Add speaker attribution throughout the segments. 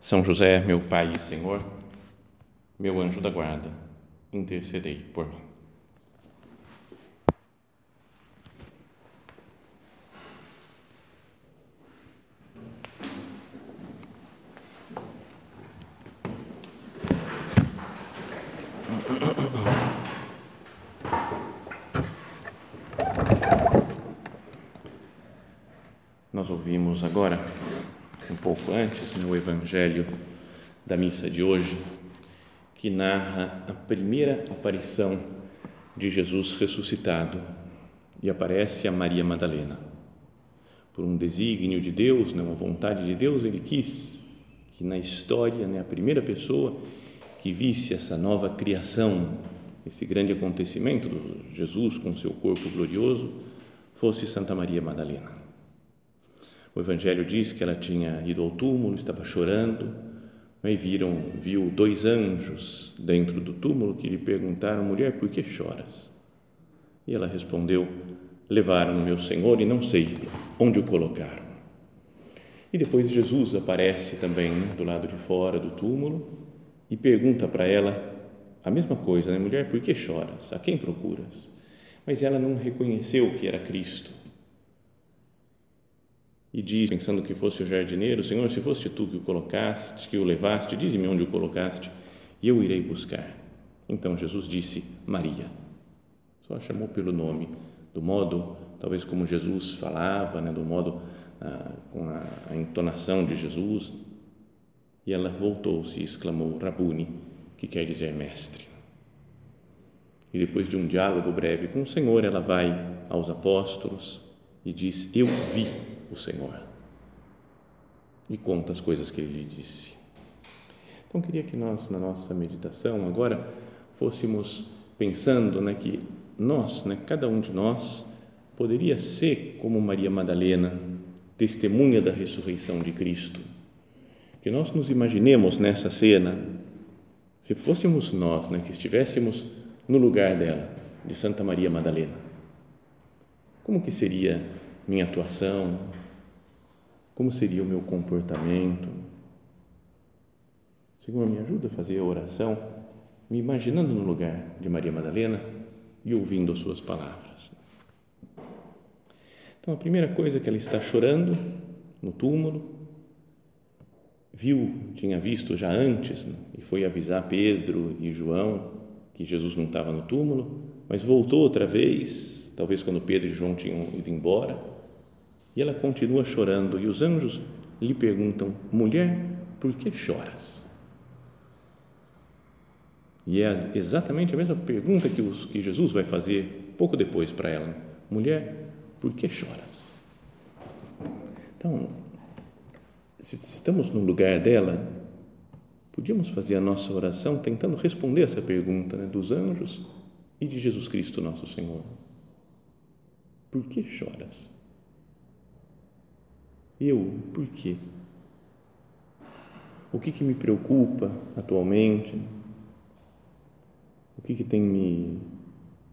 Speaker 1: são José, meu Pai e Senhor, meu anjo da guarda, intercedei por mim. Nós ouvimos agora um pouco antes, no Evangelho da missa de hoje, que narra a primeira aparição de Jesus ressuscitado e aparece a Maria Madalena. Por um desígnio de Deus, né, uma vontade de Deus, ele quis que na história, né, a primeira pessoa que visse essa nova criação, esse grande acontecimento do Jesus com seu corpo glorioso, fosse Santa Maria Madalena. O Evangelho diz que ela tinha ido ao túmulo, estava chorando, e viram, viu dois anjos dentro do túmulo que lhe perguntaram, mulher, por que choras? E ela respondeu, levaram o meu Senhor e não sei onde o colocaram. E depois Jesus aparece também né, do lado de fora do túmulo e pergunta para ela a mesma coisa, né? mulher, por que choras? A quem procuras? Mas ela não reconheceu que era Cristo e diz, pensando que fosse o jardineiro, Senhor, se foste tu que o colocaste, que o levaste, dize-me onde o colocaste e eu irei buscar. Então Jesus disse, Maria. Só chamou pelo nome, do modo, talvez como Jesus falava, né, do modo, ah, com a, a entonação de Jesus. E ela voltou-se e exclamou, Rabuni, que quer dizer mestre. E depois de um diálogo breve com o Senhor, ela vai aos apóstolos e diz, eu vi o Senhor. E conta as coisas que ele lhe disse. Então, queria que nós, na nossa meditação, agora fôssemos pensando né, que nós, né, cada um de nós, poderia ser como Maria Madalena, testemunha da ressurreição de Cristo. Que nós nos imaginemos nessa cena, se fôssemos nós, né, que estivéssemos no lugar dela, de Santa Maria Madalena, como que seria minha atuação, como seria o meu comportamento. Senhor, me ajuda a fazer a oração, me imaginando no lugar de Maria Madalena e ouvindo as suas palavras. Então, a primeira coisa é que ela está chorando no túmulo, viu, tinha visto já antes né, e foi avisar Pedro e João que Jesus não estava no túmulo, mas voltou outra vez, talvez quando Pedro e João tinham ido embora e ela continua chorando, e os anjos lhe perguntam: mulher, por que choras? E é exatamente a mesma pergunta que, os, que Jesus vai fazer pouco depois para ela: mulher, por que choras? Então, se estamos no lugar dela, podíamos fazer a nossa oração tentando responder essa pergunta né, dos anjos e de Jesus Cristo, nosso Senhor. Por que choras? Eu, por quê? O que, que me preocupa atualmente? O que, que tem me,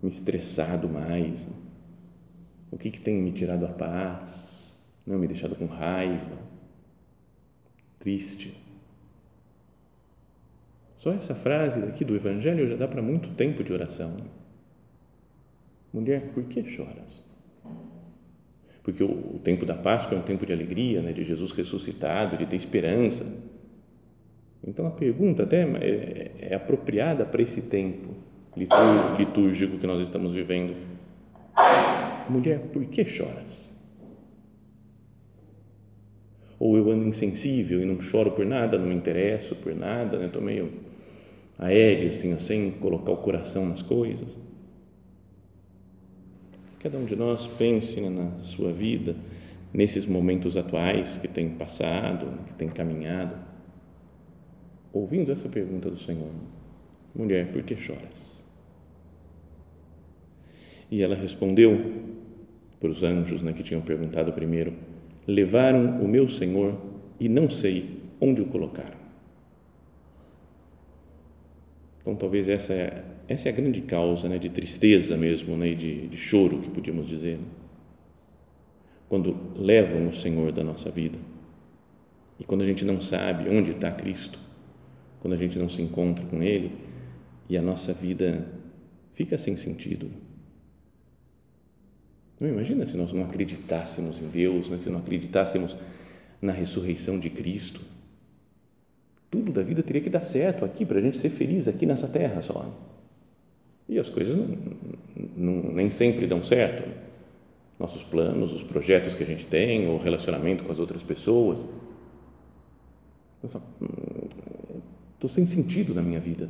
Speaker 1: me estressado mais? O que, que tem me tirado a paz? Não me deixado com raiva, triste? Só essa frase daqui do Evangelho já dá para muito tempo de oração. Mulher, por que choras? Porque o, tempo da Páscoa é um tempo de alegria, né, de Jesus ressuscitado, de ter esperança. Então a pergunta até é, é apropriada para esse tempo litúrgico que nós estamos vivendo. Mulher, por que choras? Ou eu ando insensível e não choro por nada, não me interesso por nada, né? estou meio aéreo, assim, sem colocar o coração nas coisas cada um de nós pense na sua vida, nesses momentos atuais que tem passado, que tem caminhado. ouvindo essa pergunta do Senhor: Mulher, por que choras? E ela respondeu para os anjos né, que tinham perguntado primeiro: Levaram o meu Senhor e não sei onde o colocaram. Então, talvez essa é, essa é a grande causa né, de tristeza mesmo, né, de, de choro, que podíamos dizer. Né? Quando levam o Senhor da nossa vida e quando a gente não sabe onde está Cristo, quando a gente não se encontra com Ele e a nossa vida fica sem sentido. Não imagina se nós não acreditássemos em Deus, né? se não acreditássemos na ressurreição de Cristo tudo da vida teria que dar certo aqui para a gente ser feliz aqui nessa terra só. E as coisas não, não, nem sempre dão certo. Nossos planos, os projetos que a gente tem, o relacionamento com as outras pessoas. Estou hum, sem sentido na minha vida.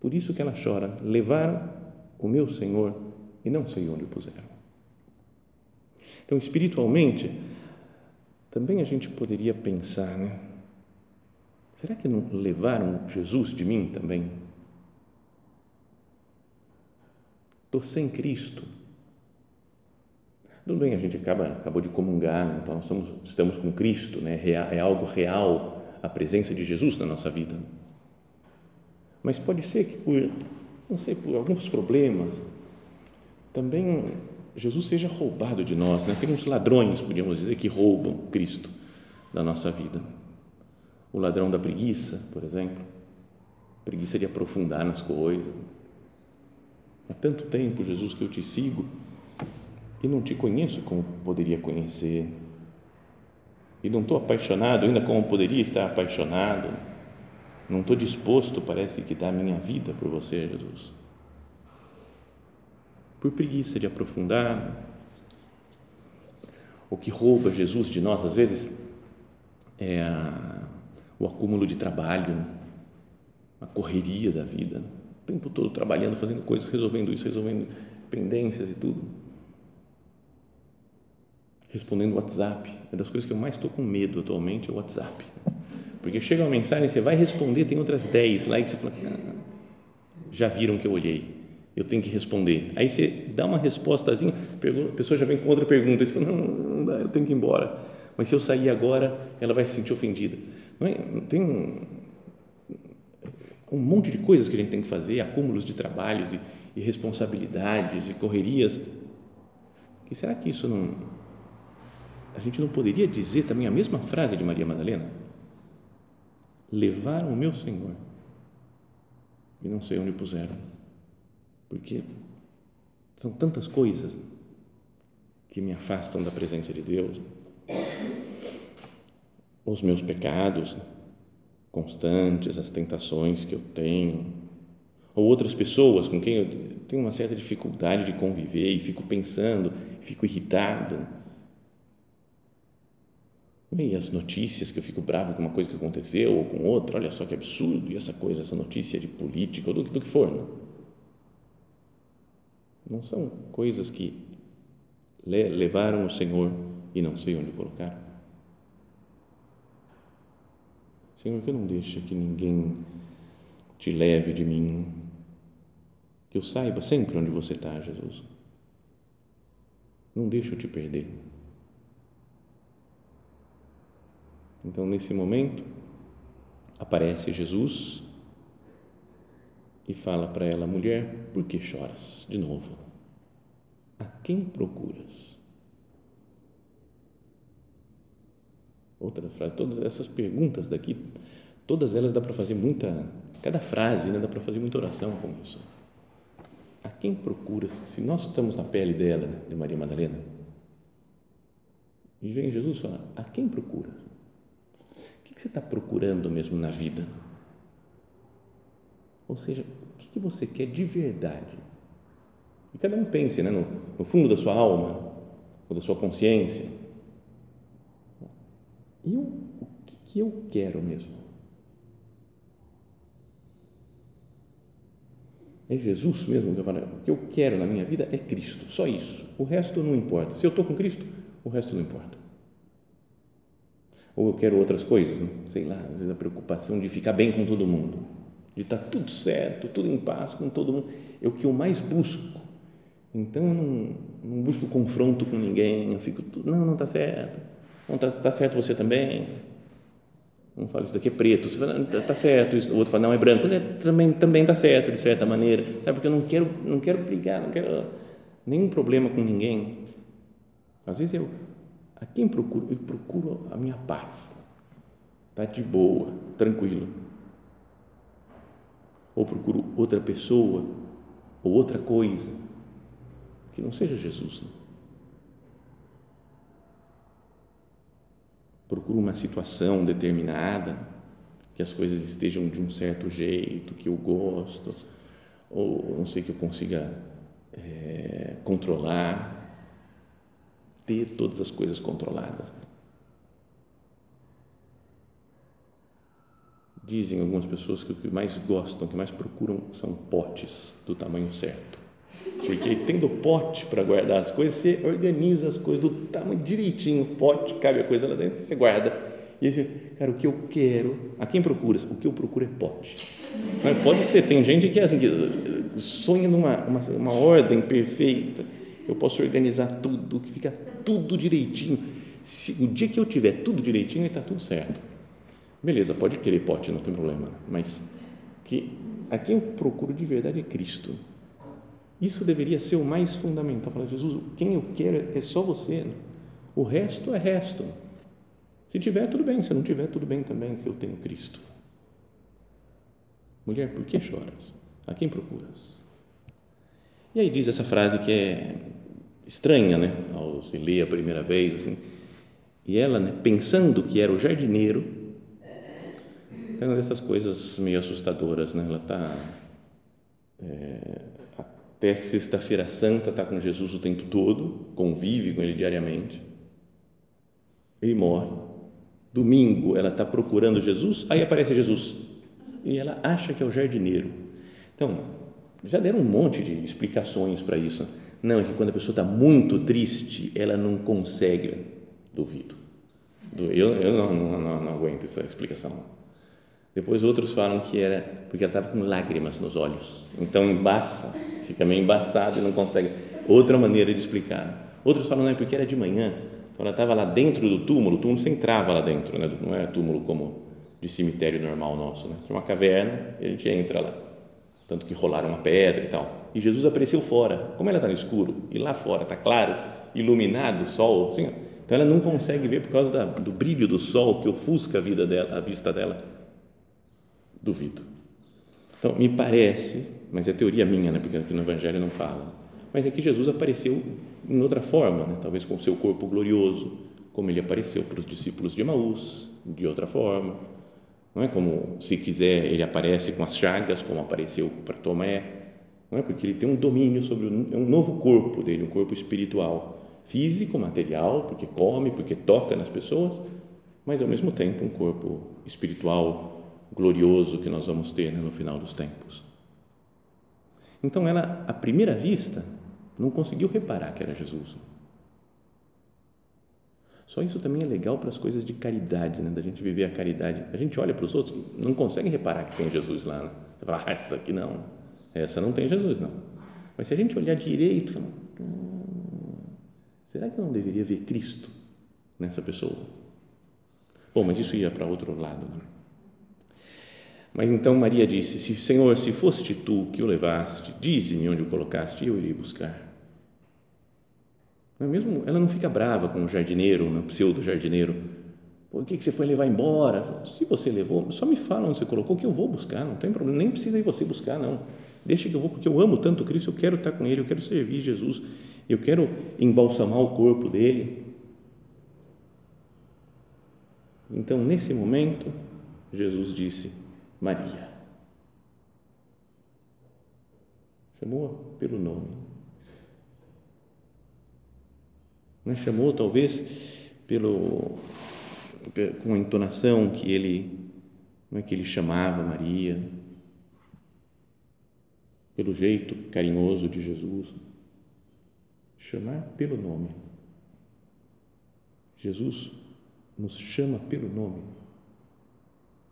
Speaker 1: Por isso que ela chora. Levaram o meu Senhor e não sei onde o puseram. Então, espiritualmente, também a gente poderia pensar, né? Será que não levaram Jesus de mim também? Estou sem Cristo. Tudo bem, a gente acaba, acabou de comungar, né? então nós estamos, estamos com Cristo, né? é algo real a presença de Jesus na nossa vida. Mas pode ser que por, não sei, por alguns problemas, também Jesus seja roubado de nós. Né? Tem uns ladrões, podíamos dizer, que roubam Cristo da nossa vida o ladrão da preguiça, por exemplo, preguiça de aprofundar nas coisas. Há tanto tempo, Jesus, que eu te sigo e não te conheço como poderia conhecer. E não estou apaixonado ainda como poderia estar apaixonado. Não estou disposto, parece que, dar a minha vida por você, Jesus. Por preguiça de aprofundar. O que rouba Jesus de nós, às vezes, é a o acúmulo de trabalho, a correria da vida, o tempo todo trabalhando, fazendo coisas, resolvendo isso, resolvendo pendências e tudo. Respondendo WhatsApp, é das coisas que eu mais estou com medo atualmente, é o WhatsApp. Porque chega uma mensagem, você vai responder, tem outras 10 lá e você fala, ah, já viram que eu olhei, eu tenho que responder. Aí você dá uma respostazinha, a pessoa já vem com outra pergunta, você fala, não, não dá, eu tenho que ir embora. Mas se eu sair agora, ela vai se sentir ofendida? Tem um, um monte de coisas que a gente tem que fazer, acúmulos de trabalhos e, e responsabilidades e correrias. E será que isso não. A gente não poderia dizer também a mesma frase de Maria Madalena? Levaram o meu Senhor e não sei onde puseram. Porque são tantas coisas que me afastam da presença de Deus os meus pecados constantes, as tentações que eu tenho, ou outras pessoas com quem eu tenho uma certa dificuldade de conviver e fico pensando, fico irritado. E as notícias que eu fico bravo com uma coisa que aconteceu ou com outra, olha só que absurdo, e essa coisa, essa notícia de política ou do, do que for. Não? não são coisas que levaram o Senhor e não sei onde colocar. Senhor, que eu não deixe que ninguém te leve de mim, que eu saiba sempre onde você está, Jesus. Não deixe eu te perder. Então, nesse momento, aparece Jesus e fala para ela, mulher, por que choras? De novo, a quem procuras? Outra frase, todas essas perguntas daqui, todas elas dá para fazer muita, cada frase, né, dá para fazer muita oração com isso. A quem procuras? Se nós estamos na pele dela, né, de Maria Madalena, e vem Jesus falar, a quem procura? O que você está procurando mesmo na vida? Ou seja, o que você quer de verdade? E cada um pense né, no, no fundo da sua alma, ou da sua consciência, eu, o que, que eu quero mesmo? É Jesus mesmo que eu falo. O que eu quero na minha vida é Cristo, só isso. O resto não importa. Se eu estou com Cristo, o resto não importa. Ou eu quero outras coisas, né? sei lá, às vezes a preocupação de ficar bem com todo mundo, de estar tudo certo, tudo em paz com todo mundo, é o que eu mais busco. Então eu não, não busco confronto com ninguém, eu fico, não, não está certo, não está tá certo você também. Um fala, isso daqui é preto, você fala, está tá certo, o outro fala, não, é branco, é, também também está certo, de certa maneira, sabe, porque eu não quero, não quero brigar, não quero nenhum problema com ninguém. Às vezes eu, a quem procuro? Eu procuro a minha paz, tá de boa, tranquilo. Ou procuro outra pessoa, ou outra coisa, que não seja Jesus. Né? Procuro uma situação determinada, que as coisas estejam de um certo jeito, que eu gosto, ou não sei que eu consiga é, controlar ter todas as coisas controladas. Dizem algumas pessoas que o que mais gostam, o que mais procuram são potes do tamanho certo. Porque tendo pote para guardar as coisas, você organiza as coisas do tamanho direitinho, pote, cabe a coisa lá dentro, você guarda. E aí, cara, o que eu quero, a quem procura? O que eu procuro é pote. Mas pode ser, tem gente que, é assim, que sonha numa uma, uma ordem perfeita eu posso organizar tudo, que fica tudo direitinho. Se, o dia que eu tiver tudo direitinho, está tudo certo. Beleza, pode querer pote, não tem problema, mas que a quem eu procuro de verdade é Cristo. Isso deveria ser o mais fundamental. Falar, Jesus, quem eu quero é só você. O resto é resto. Se tiver, tudo bem. Se não tiver, tudo bem também, se eu tenho Cristo. Mulher, por que choras? A quem procuras? E aí diz essa frase que é estranha, né? Ao se ler a primeira vez, assim. E ela, né, pensando que era o jardineiro, é uma dessas coisas meio assustadoras, né? Ela está é, até sexta-feira santa, está com Jesus o tempo todo, convive com ele diariamente. Ele morre. Domingo ela está procurando Jesus, aí aparece Jesus e ela acha que é o jardineiro. Então, já deram um monte de explicações para isso. Não, é que quando a pessoa está muito triste, ela não consegue. Duvido. Eu, eu não, não, não, não aguento essa explicação. Depois outros falam que era porque ela estava com lágrimas nos olhos. Então embaça, fica meio embaçado e não consegue. Outra maneira de explicar. Outros falam, não, é porque era de manhã. Então ela estava lá dentro do túmulo, o túmulo você entrava lá dentro, né? não era túmulo como de cemitério normal nosso. Né? Tinha uma caverna e a gente entra lá. Tanto que rolaram uma pedra e tal e Jesus apareceu fora. Como ela está no escuro e lá fora está claro, iluminado, sol, assim, então ela não consegue ver por causa da, do brilho do sol que ofusca a vida dela, a vista dela. Duvido. Então me parece, mas é teoria minha, né? Porque aqui no Evangelho não fala. Mas é que Jesus apareceu em outra forma, né? talvez com o seu corpo glorioso, como ele apareceu para os discípulos de Emaús, de outra forma. Não é como, se quiser, ele aparece com as chagas, como apareceu para Tomé, não é? porque ele tem um domínio sobre um novo corpo dele, um corpo espiritual, físico, material, porque come, porque toca nas pessoas, mas ao mesmo tempo um corpo espiritual glorioso que nós vamos ter né, no final dos tempos. Então ela, à primeira vista, não conseguiu reparar que era Jesus. Só isso também é legal para as coisas de caridade, né? da gente viver a caridade. A gente olha para os outros, não consegue reparar que tem Jesus lá. Né? Você fala, ah, isso aqui não essa não tem Jesus, não. Mas se a gente olhar direito, fala, hum, será que eu não deveria ver Cristo nessa pessoa? Bom, mas isso ia para outro lado. Né? Mas então Maria disse: se, Senhor, se foste tu que o levaste, dize-me onde o colocaste e eu irei buscar. Não é mesmo? Ela não fica brava com o jardineiro, o pseudo jardineiro. Por que, que você foi levar embora? Se você levou, só me fala onde você colocou que eu vou buscar, não tem problema, nem precisa ir você buscar, não. Deixa que eu vou, porque eu amo tanto Cristo, eu quero estar com Ele, eu quero servir Jesus, eu quero embalsamar o corpo dele. Então, nesse momento, Jesus disse: Maria. Chamou pelo nome. Não chamou, talvez, pelo, com a entonação que ele, como é que ele chamava Maria pelo jeito carinhoso de Jesus, chamar pelo nome. Jesus nos chama pelo nome.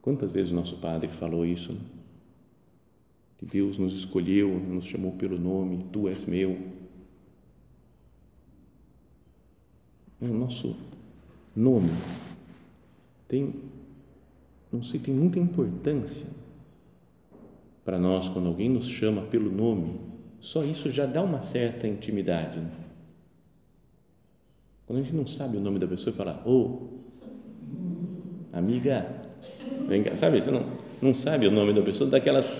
Speaker 1: Quantas vezes nosso Padre falou isso? Né? Que Deus nos escolheu, nos chamou pelo nome, Tu és meu. O nosso nome tem, não sei, tem muita importância para nós quando alguém nos chama pelo nome. Só isso já dá uma certa intimidade. Né? Quando a gente não sabe o nome da pessoa, fala, ô, oh, amiga, sabe? Você não, não sabe o nome da pessoa, daquelas,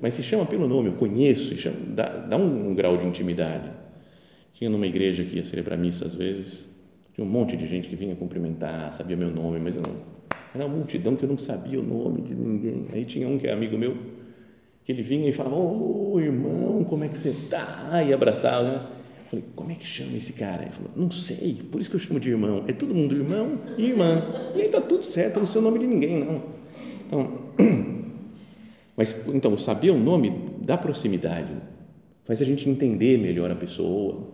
Speaker 1: mas se chama pelo nome, eu conheço, chama, dá, dá um, um grau de intimidade. Tinha numa igreja que ia celebrar missa às vezes, tinha um monte de gente que vinha cumprimentar, sabia meu nome, mas eu não. Era uma multidão que eu não sabia o nome de ninguém. Aí tinha um que é amigo meu, que ele vinha e falava: Ô oh, irmão, como é que você está? E abraçava. Né? Falei: Como é que chama esse cara? Ele falou: Não sei, por isso que eu chamo de irmão. É todo mundo irmão e irmã. E aí está tudo certo, não sei o nome de ninguém, não. Então, mas então, saber o nome da proximidade faz a gente entender melhor a pessoa,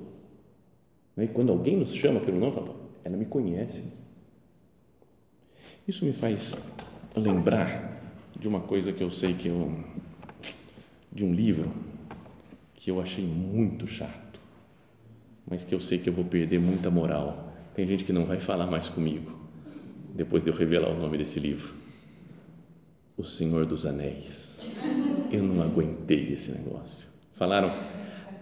Speaker 1: e quando alguém nos chama pelo nome, fala, ela me conhece. Isso me faz lembrar de uma coisa que eu sei que eu. de um livro que eu achei muito chato, mas que eu sei que eu vou perder muita moral. Tem gente que não vai falar mais comigo depois de eu revelar o nome desse livro. O Senhor dos Anéis. Eu não aguentei esse negócio. Falaram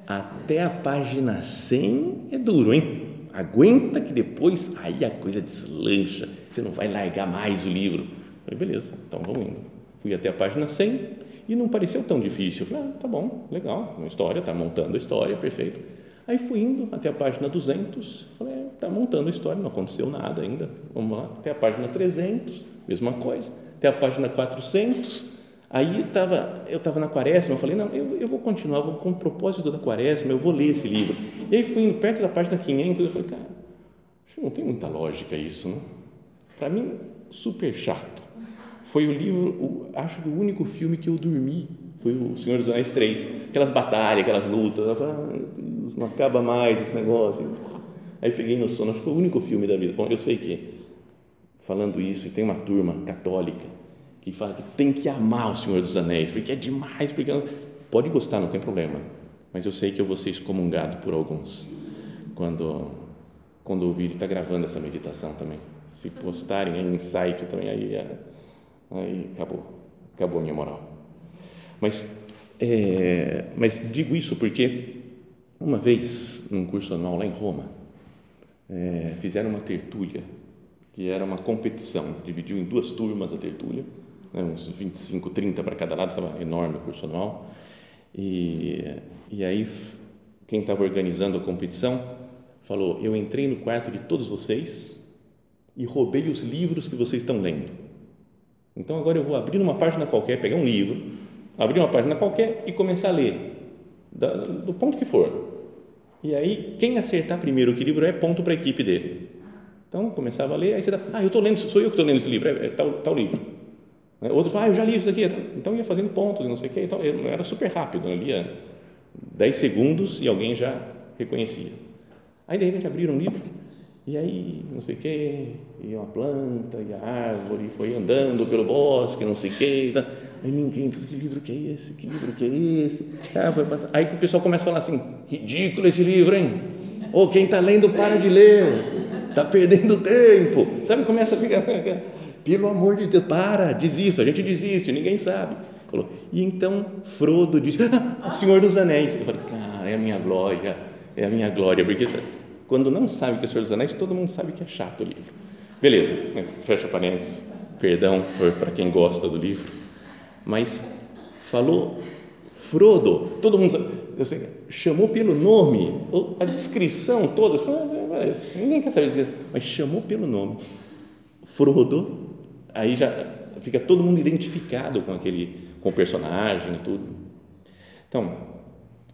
Speaker 1: até a página 100 é duro, hein? Aguenta que depois aí a coisa deslancha, você não vai largar mais o livro. falei, beleza, então vamos indo. Fui até a página 100 e não pareceu tão difícil. falei, ah, tá bom, legal, uma história, tá montando a história, perfeito. Aí fui indo até a página 200, falei, é, tá montando a história, não aconteceu nada ainda. Vamos lá, até a página 300, mesma coisa. Até a página 400, Aí tava, eu estava na quaresma, eu falei, não, eu, eu vou continuar, vou com o propósito da quaresma, eu vou ler esse livro. E aí fui indo perto da página 500, eu falei, cara, não tem muita lógica isso, não? Para mim, super chato. Foi o livro, o, acho que o único filme que eu dormi foi o Senhor dos Anéis 3. Aquelas batalhas, aquelas lutas, eu falei, ah, Deus, não acaba mais esse negócio. Aí peguei no sono, acho que foi o único filme da vida. Bom, eu sei que, falando isso, tem uma turma católica que fala que tem que amar o Senhor dos Anéis, porque é demais, porque pode gostar, não tem problema, mas eu sei que eu vou ser excomungado por alguns quando quando ouvir está gravando essa meditação também. Se postarem em site também aí é, aí acabou, acabou a minha moral. Mas é, mas digo isso porque uma vez num curso anual lá em Roma é, fizeram uma tertúlia que era uma competição, dividiu em duas turmas a tertúlia né, uns 25, 30 para cada lado, estava enorme o curso anual. E, e aí, quem estava organizando a competição falou: Eu entrei no quarto de todos vocês e roubei os livros que vocês estão lendo. Então agora eu vou abrir uma página qualquer, pegar um livro, abrir uma página qualquer e começar a ler, do ponto que for. E aí, quem acertar primeiro que livro é ponto para a equipe dele. Então, começava a ler, aí você dá, ah, eu estou lendo, sou eu que estou lendo esse livro, é, é tal, tal livro. Né? Outros falam, ah, eu já li isso daqui. Então ia fazendo pontos e não sei o quê. Então era super rápido, eu lia 10 segundos e alguém já reconhecia. Aí de repente abriram um livro e aí não sei o quê, e uma planta, e a árvore, foi andando pelo bosque, não sei o quê. Aí ninguém, que livro que é esse? Que livro que é esse? Ah, foi aí que o pessoal começa a falar assim, ridículo esse livro, hein? Ou quem está lendo para de ler, está perdendo tempo. Sabe, começa a ficar pelo amor de Deus, para, desista, a gente desiste, ninguém sabe. Falou, e então Frodo disse, ah, Senhor dos Anéis. Eu falei, cara, é a minha glória, é a minha glória, porque quando não sabe que é Senhor dos Anéis, todo mundo sabe que é chato o livro. Beleza, fecha parênteses, perdão para quem gosta do livro, mas falou Frodo, todo mundo sabe, chamou pelo nome, a descrição toda, ninguém quer saber mas chamou pelo nome. Frodo aí já fica todo mundo identificado com aquele com o personagem e tudo. Então,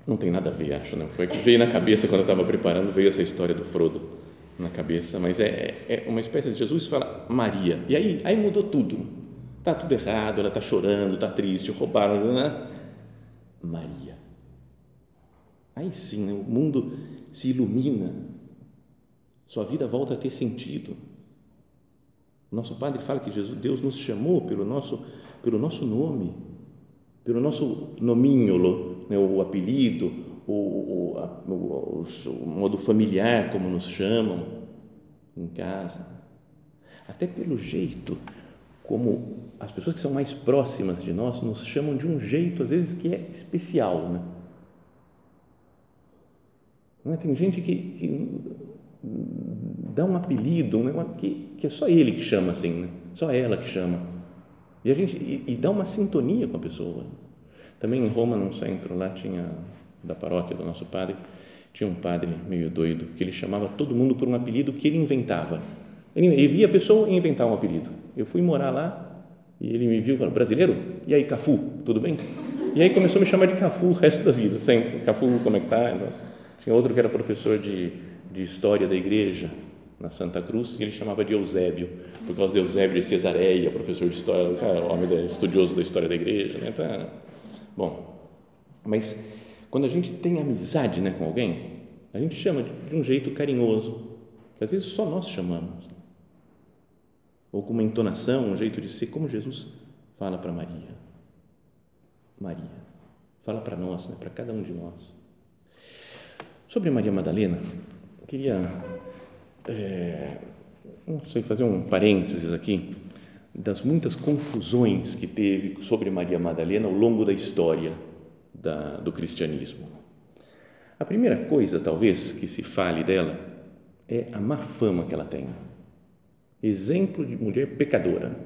Speaker 1: não tem nada a ver, acho, não. Foi que veio na cabeça quando eu estava preparando, veio essa história do Frodo na cabeça, mas é, é uma espécie de Jesus fala Maria. E aí, aí mudou tudo. Tá tudo errado, ela tá chorando, tá triste, roubaram, né? Maria. Aí sim, o mundo se ilumina. Sua vida volta a ter sentido nosso Padre fala que Jesus, Deus nos chamou pelo nosso, pelo nosso nome, pelo nosso nominholo, né, o apelido, o, o, o, o modo familiar como nos chamam em casa, até pelo jeito como as pessoas que são mais próximas de nós nos chamam de um jeito, às vezes, que é especial. Né? Não é? Tem gente que, que dá um apelido um que, que é só ele que chama assim, né? só ela que chama. E, a gente, e, e dá uma sintonia com a pessoa. Também em Roma, num centro lá, tinha, da paróquia do nosso padre, tinha um padre meio doido que ele chamava todo mundo por um apelido que ele inventava. Ele via a pessoa e inventava um apelido. Eu fui morar lá e ele me viu e falou: Brasileiro? E aí, Cafu, tudo bem? E aí começou a me chamar de Cafu o resto da vida, sempre. Cafu, como é que tá? Então, tinha outro que era professor de, de História da Igreja na Santa Cruz, e ele chamava de Eusébio, por causa de Eusébio de Cesareia, professor de História, homem estudioso da História da Igreja. Né? Então, bom, mas quando a gente tem amizade né, com alguém, a gente chama de um jeito carinhoso, que às vezes só nós chamamos ou com uma entonação, um jeito de ser, como Jesus fala para Maria. Maria, fala para nós, né, para cada um de nós. Sobre Maria Madalena, queria, é, não sei, fazer um parênteses aqui das muitas confusões que teve sobre Maria Madalena ao longo da história da, do cristianismo. A primeira coisa, talvez, que se fale dela é a má fama que ela tem exemplo de mulher pecadora,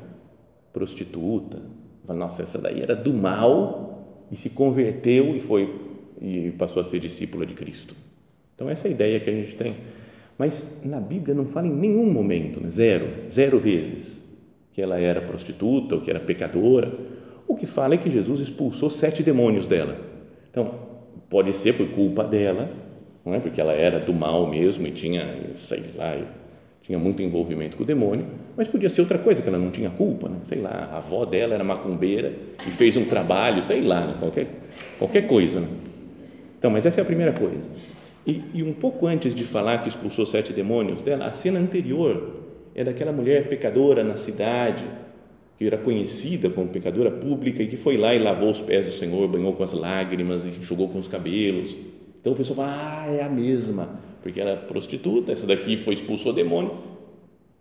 Speaker 1: prostituta. Nossa, essa daí era do mal e se converteu e foi e passou a ser discípula de Cristo. Então essa é a ideia que a gente tem. Mas na Bíblia não fala em nenhum momento, né? zero, zero vezes, que ela era prostituta ou que era pecadora. O que fala é que Jesus expulsou sete demônios dela. Então pode ser por culpa dela, não é? Porque ela era do mal mesmo e tinha, sei lá, tinha muito envolvimento com o demônio, mas podia ser outra coisa, que ela não tinha culpa, né? sei lá, a avó dela era macumbeira e fez um trabalho, sei lá, né? qualquer, qualquer coisa. Né? Então, mas essa é a primeira coisa. E, e, um pouco antes de falar que expulsou sete demônios dela, a cena anterior é daquela mulher pecadora na cidade, que era conhecida como pecadora pública e que foi lá e lavou os pés do Senhor, banhou com as lágrimas enxugou com os cabelos. Então o pessoal fala, ah, é a mesma porque era prostituta, essa daqui foi expulsou o demônio,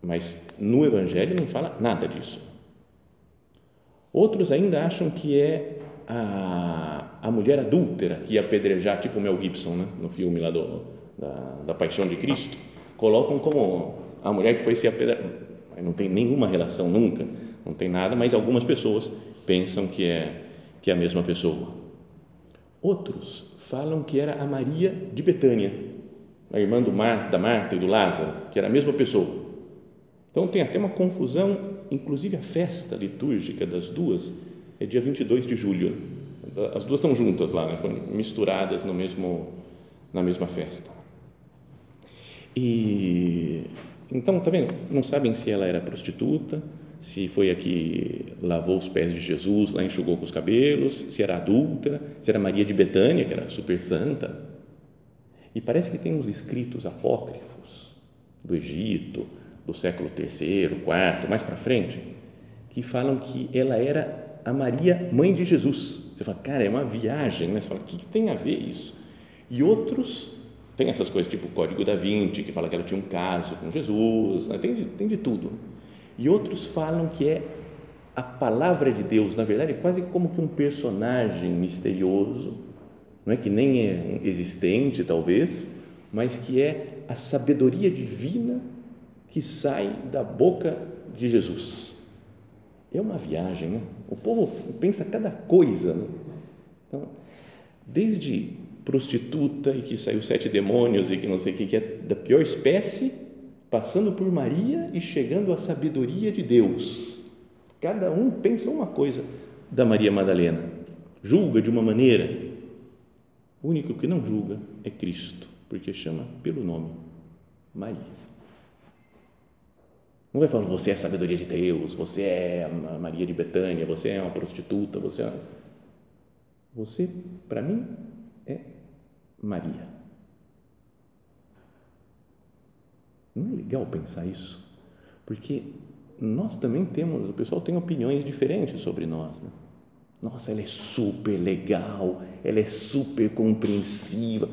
Speaker 1: mas no Evangelho não fala nada disso. Outros ainda acham que é a, a mulher adúltera que ia apedrejar, tipo o Mel Gibson, né? no filme lá do, da, da Paixão de Cristo, colocam como a mulher que foi se apedrejar, não tem nenhuma relação nunca, não tem nada, mas algumas pessoas pensam que é, que é a mesma pessoa. Outros falam que era a Maria de Betânia, a irmã do Mar, da Marta e do Lázaro, que era a mesma pessoa. Então tem até uma confusão, inclusive a festa litúrgica das duas é dia 22 de julho. As duas estão juntas lá, né? foram misturadas no mesmo, na mesma festa. E então, tá vendo? Não sabem se ela era prostituta, se foi a que lavou os pés de Jesus, lá enxugou com os cabelos, se era adúltera, se era Maria de Betânia, que era super santa e parece que tem uns escritos apócrifos do Egito, do século III, IV, mais para frente, que falam que ela era a Maria, mãe de Jesus. Você fala, cara, é uma viagem, né? Você fala, o que, tem a ver isso? E outros, tem essas coisas tipo o Código da Vinci, que fala que ela tinha um caso com Jesus, né? tem, de, tem de tudo. E outros falam que é a palavra de Deus, na verdade, é quase como que um personagem misterioso não é que nem é existente talvez, mas que é a sabedoria divina que sai da boca de Jesus. É uma viagem, né? O povo pensa cada coisa. Né? Então, desde prostituta e que saiu sete demônios e que não sei o que, que é da pior espécie, passando por Maria e chegando à sabedoria de Deus. Cada um pensa uma coisa da Maria Madalena, julga de uma maneira, o único que não julga é Cristo, porque chama pelo nome Maria. Não vai falando, você é a sabedoria de Deus, você é a Maria de Betânia, você é uma prostituta, você é. Você, para mim, é Maria. Não é legal pensar isso? Porque nós também temos, o pessoal tem opiniões diferentes sobre nós. Né? Nossa, ela é super legal, ela é super compreensiva.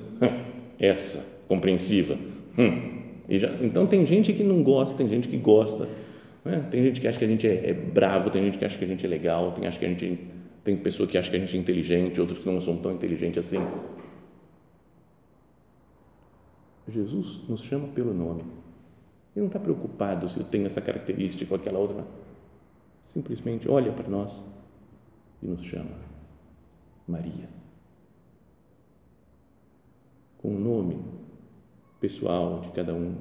Speaker 1: Essa, compreensiva. Hum. Já, então tem gente que não gosta, tem gente que gosta. Né? Tem gente que acha que a gente é, é, bravo, tem gente que acha que a gente é legal, tem, acha que a gente, tem pessoa que acha que a gente é inteligente, outros que não são tão inteligentes assim. Jesus nos chama pelo nome. Ele não está preocupado se eu tenho essa característica ou aquela outra. Simplesmente olha para nós e nos chama. Maria. Com o nome pessoal de cada um.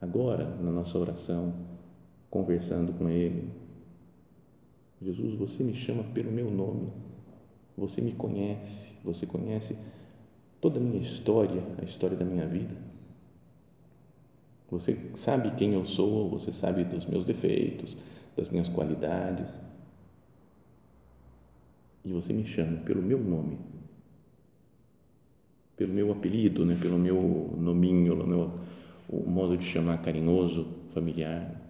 Speaker 1: Agora, na nossa oração, conversando com Ele, Jesus, você me chama pelo meu nome, você me conhece, você conhece toda a minha história, a história da minha vida. Você sabe quem eu sou, você sabe dos meus defeitos, das minhas qualidades. E você me chama pelo meu nome, pelo meu apelido, né? pelo meu nominho, pelo meu o modo de chamar carinhoso, familiar.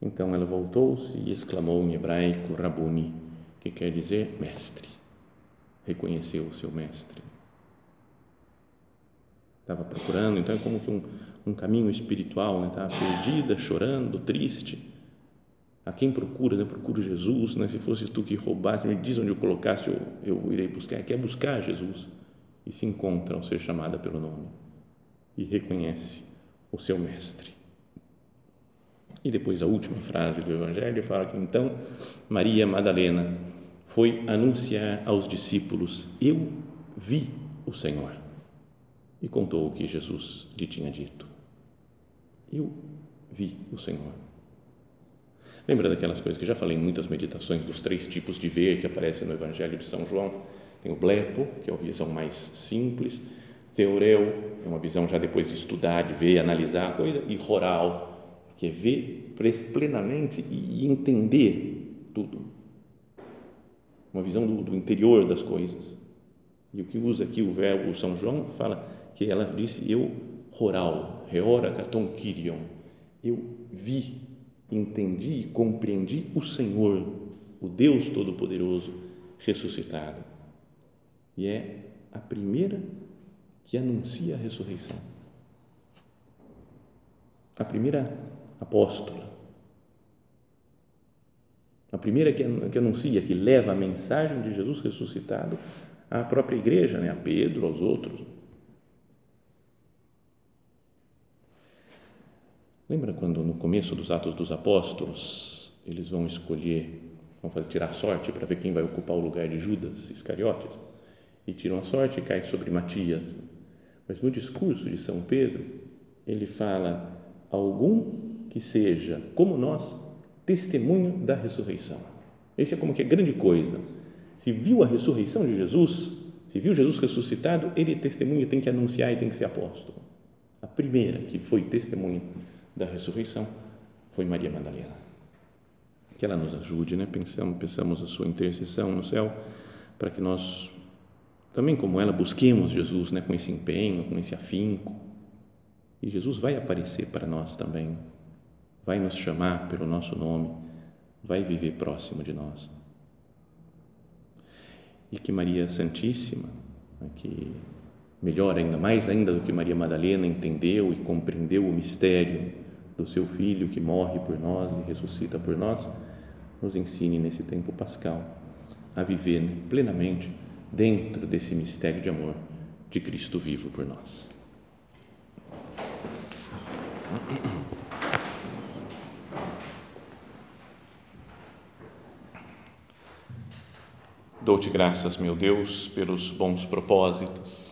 Speaker 1: Então ela voltou-se e exclamou em hebraico Rabuni, que quer dizer mestre reconheceu o seu mestre. Estava procurando, então é como que um, um caminho espiritual, né? estava perdida, chorando, triste. A quem procura, né? procuro Jesus, né? se fosse tu que roubaste, me diz onde eu colocaste, eu, eu irei buscar. Quer buscar Jesus e se encontra ao ser chamada pelo nome e reconhece o seu mestre. E depois a última frase do Evangelho fala que então Maria Madalena foi anunciar aos discípulos: Eu vi o Senhor. E contou o que Jesus lhe tinha dito. Eu vi o Senhor. Lembra daquelas coisas que já falei em muitas meditações dos três tipos de ver que aparecem no Evangelho de São João? Tem o blepo, que é a visão mais simples, teoreu, é uma visão já depois de estudar, de ver, analisar a coisa, e roral, que é ver plenamente e entender tudo uma visão do, do interior das coisas. E o que usa aqui o verbo São João fala que ela disse eu roral, reora katon kirion, eu vi, entendi e compreendi o Senhor, o Deus Todo-Poderoso ressuscitado. E é a primeira que anuncia a ressurreição. A primeira apóstola, a primeira que, que anuncia, que leva a mensagem de Jesus ressuscitado à própria igreja, né? a Pedro, aos outros. Lembra quando no começo dos Atos dos Apóstolos eles vão escolher, vão fazer, tirar sorte para ver quem vai ocupar o lugar de Judas Iscariotes? E tiram a sorte e cai sobre Matias. Mas no discurso de São Pedro, ele fala: algum que seja como nós, testemunho da ressurreição. Esse é como que é grande coisa. Se viu a ressurreição de Jesus, se viu Jesus ressuscitado, ele é testemunha, tem que anunciar e tem que ser apóstolo. A primeira que foi testemunha da ressurreição foi Maria Madalena. Que ela nos ajude, né? Pensamos, pensamos a sua intercessão no céu para que nós também como ela busquemos Jesus, né, com esse empenho, com esse afinco. E Jesus vai aparecer para nós também vai nos chamar pelo nosso nome, vai viver próximo de nós. E que Maria Santíssima, né, que melhor ainda, mais ainda do que Maria Madalena, entendeu e compreendeu o mistério do seu Filho que morre por nós e ressuscita por nós, nos ensine nesse tempo pascal a viver plenamente dentro desse mistério de amor de Cristo vivo por nós. Dou-te graças, meu Deus, pelos bons propósitos,